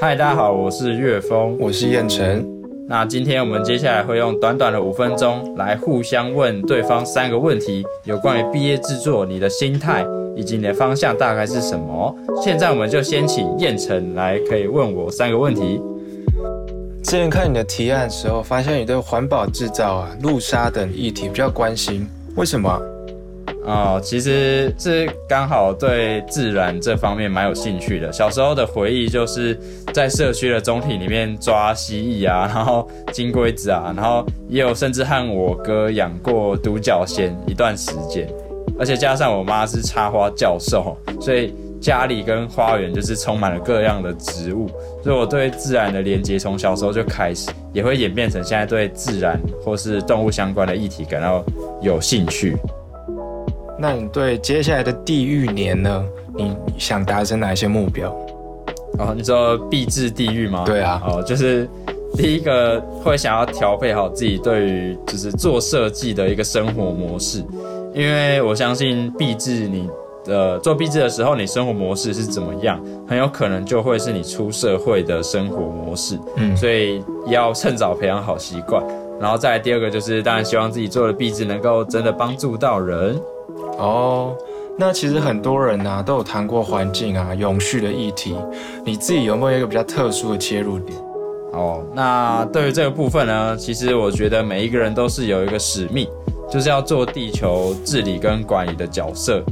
嗨，大家好，我是岳峰，我是燕城。那今天我们接下来会用短短的五分钟来互相问对方三个问题，有关于毕业制作，你的心态以及你的方向大概是什么？现在我们就先请燕城来，可以问我三个问题。之前看你的提案的时候，发现你对环保制造啊、路沙等议题比较关心，为什么？哦，其实是刚好对自然这方面蛮有兴趣的。小时候的回忆就是在社区的中庭里面抓蜥蜴啊，然后金龟子啊，然后也有甚至和我哥养过独角仙一段时间。而且加上我妈是插花教授，所以家里跟花园就是充满了各样的植物，所以我对自然的连接从小时候就开始，也会演变成现在对自然或是动物相关的议题感到有兴趣。那你对接下来的地狱年呢？你想达成哪一些目标？哦，你说必至地狱吗？对啊，哦，就是第一个会想要调配好自己对于就是做设计的一个生活模式，因为我相信必至你的做必至的时候，你生活模式是怎么样，很有可能就会是你出社会的生活模式。嗯，所以要趁早培养好习惯。然后再第二个就是，当然希望自己做的壁纸能够真的帮助到人。哦，那其实很多人呢都有谈过环境啊、永续的议题，你自己有没有一个比较特殊的切入点？哦，那对于这个部分呢，其实我觉得每一个人都是有一个使命，就是要做地球治理跟管理的角色。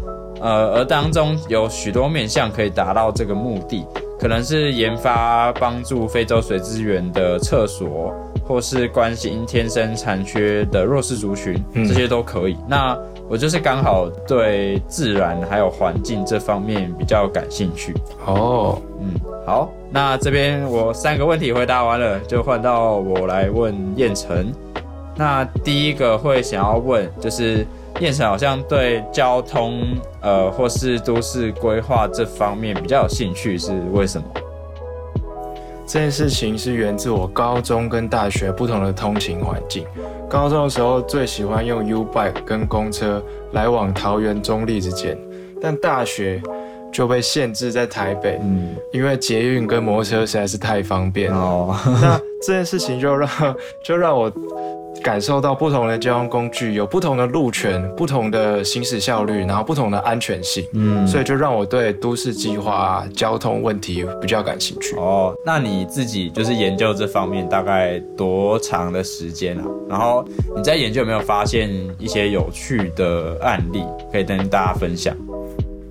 呃，而当中有许多面向可以达到这个目的，可能是研发帮助非洲水资源的厕所，或是关心天生残缺的弱势族群，这些都可以。那我就是刚好对自然还有环境这方面比较感兴趣哦。嗯，好，那这边我三个问题回答完了，就换到我来问燕城。那第一个会想要问，就是燕城好像对交通呃或是都市规划这方面比较有兴趣，是为什么？这件事情是源自我高中跟大学不同的通勤环境。高中的时候最喜欢用 U bike 跟公车来往桃园中立之间，但大学就被限制在台北，嗯，因为捷运跟摩托车实在是太方便哦。那这件事情就让就让我。感受到不同的交通工具有不同的路权、不同的行驶效率，然后不同的安全性，嗯，所以就让我对都市计划、交通问题比较感兴趣。哦，那你自己就是研究这方面大概多长的时间啊？然后你在研究有没有发现一些有趣的案例可以跟大家分享？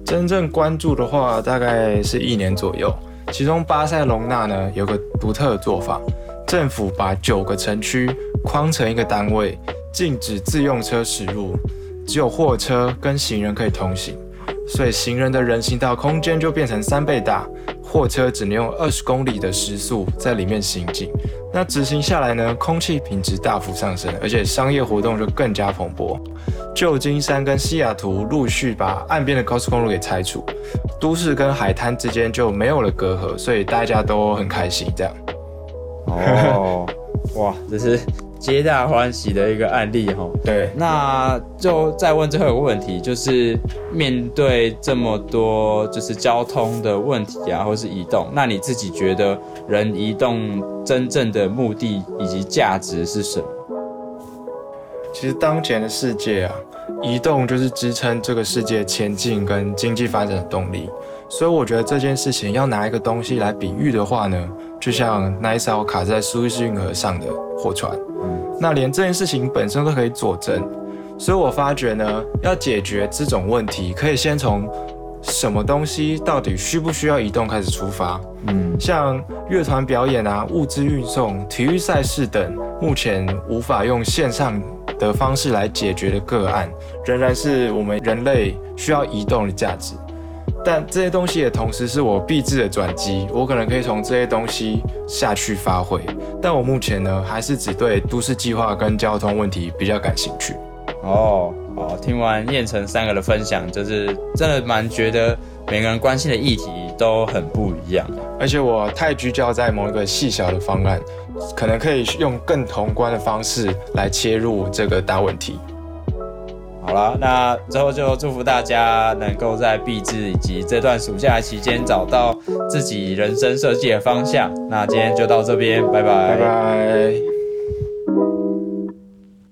真正关注的话，大概是一年左右。其中巴塞隆纳呢有个独特的做法，政府把九个城区。框成一个单位，禁止自用车驶入，只有货车跟行人可以通行，所以行人的人行道空间就变成三倍大，货车只能用二十公里的时速在里面行进。那执行下来呢，空气品质大幅上升，而且商业活动就更加蓬勃。旧金山跟西雅图陆续把岸边的高速公路给拆除，都市跟海滩之间就没有了隔阂，所以大家都很开心。这样，哦，哇，这是。皆大欢喜的一个案例哈，对，那就再问最后一个问题，就是面对这么多就是交通的问题啊，或是移动，那你自己觉得人移动真正的目的以及价值是什么？其实当前的世界啊，移动就是支撑这个世界前进跟经济发展的动力，所以我觉得这件事情要拿一个东西来比喻的话呢，就像那一艘卡在苏伊士运河上的货船。那连这件事情本身都可以佐证，所以我发觉呢，要解决这种问题，可以先从什么东西到底需不需要移动开始出发。嗯，像乐团表演啊、物资运送、体育赛事等，目前无法用线上的方式来解决的个案，仍然是我们人类需要移动的价值。但这些东西也同时是我必制的转机，我可能可以从这些东西下去发挥。但我目前呢，还是只对都市计划跟交通问题比较感兴趣。哦，好，听完燕城三个的分享，就是真的蛮觉得每个人关心的议题都很不一样。而且我太聚焦在某一个细小的方案，可能可以用更宏观的方式来切入这个大问题。好了，那最后就祝福大家能够在毕制以及这段暑假期间找到自己人生设计的方向。那今天就到这边，拜拜。